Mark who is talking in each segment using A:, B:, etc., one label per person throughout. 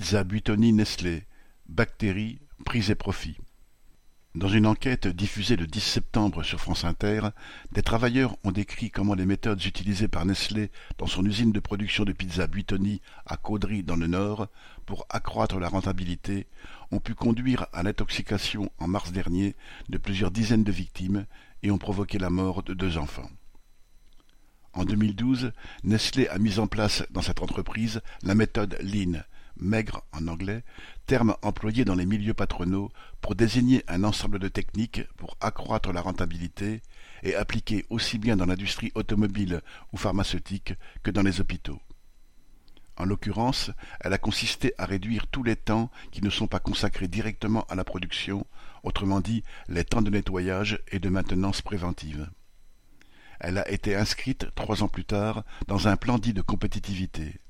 A: Pizza Buitoni Nestlé, bactéries, prix et profits. Dans une enquête diffusée le 10 septembre sur France Inter, des travailleurs ont décrit comment les méthodes utilisées par Nestlé dans son usine de production de pizza Buitoni à Caudry dans le Nord pour accroître la rentabilité ont pu conduire à l'intoxication en mars dernier de plusieurs dizaines de victimes et ont provoqué la mort de deux enfants. En 2012, Nestlé a mis en place dans cette entreprise la méthode Lean, maigre en anglais, terme employé dans les milieux patronaux pour désigner un ensemble de techniques pour accroître la rentabilité et appliqué aussi bien dans l'industrie automobile ou pharmaceutique que dans les hôpitaux. En l'occurrence, elle a consisté à réduire tous les temps qui ne sont pas consacrés directement à la production, autrement dit les temps de nettoyage et de maintenance préventive. Elle a été inscrite trois ans plus tard dans un plan dit de compétitivité.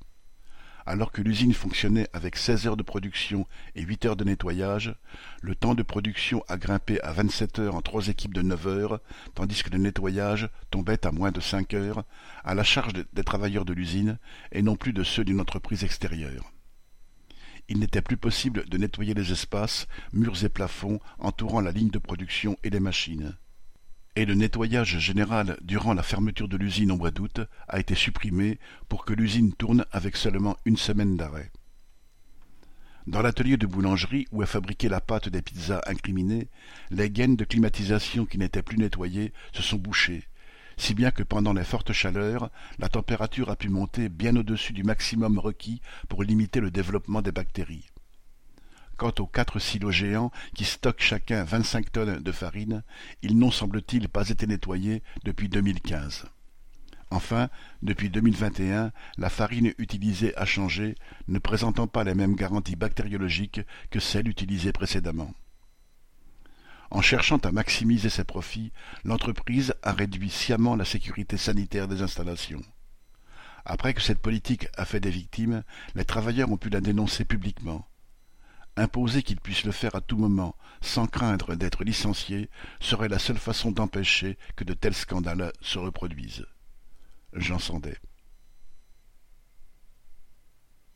A: Alors que l'usine fonctionnait avec seize heures de production et huit heures de nettoyage, le temps de production a grimpé à vingt-sept heures en trois équipes de neuf heures, tandis que le nettoyage tombait à moins de cinq heures, à la charge des travailleurs de l'usine et non plus de ceux d'une entreprise extérieure. Il n'était plus possible de nettoyer les espaces, murs et plafonds entourant la ligne de production et les machines et le nettoyage général durant la fermeture de l'usine au mois d'août a été supprimé pour que l'usine tourne avec seulement une semaine d'arrêt. Dans l'atelier de boulangerie où est fabriquée la pâte des pizzas incriminées, les gaines de climatisation qui n'étaient plus nettoyées se sont bouchées, si bien que pendant les fortes chaleurs, la température a pu monter bien au-dessus du maximum requis pour limiter le développement des bactéries. Quant aux quatre silos géants qui stockent chacun vingt-cinq tonnes de farine, ils n'ont semble-t-il pas été nettoyés depuis 2015. Enfin, depuis 2021, la farine utilisée a changé, ne présentant pas les mêmes garanties bactériologiques que celle utilisée précédemment. En cherchant à maximiser ses profits, l'entreprise a réduit sciemment la sécurité sanitaire des installations. Après que cette politique a fait des victimes, les travailleurs ont pu la dénoncer publiquement. Imposer qu'ils puissent le faire à tout moment, sans craindre d'être licenciés, serait la seule façon d'empêcher que de tels scandales se reproduisent. Jean Sandet.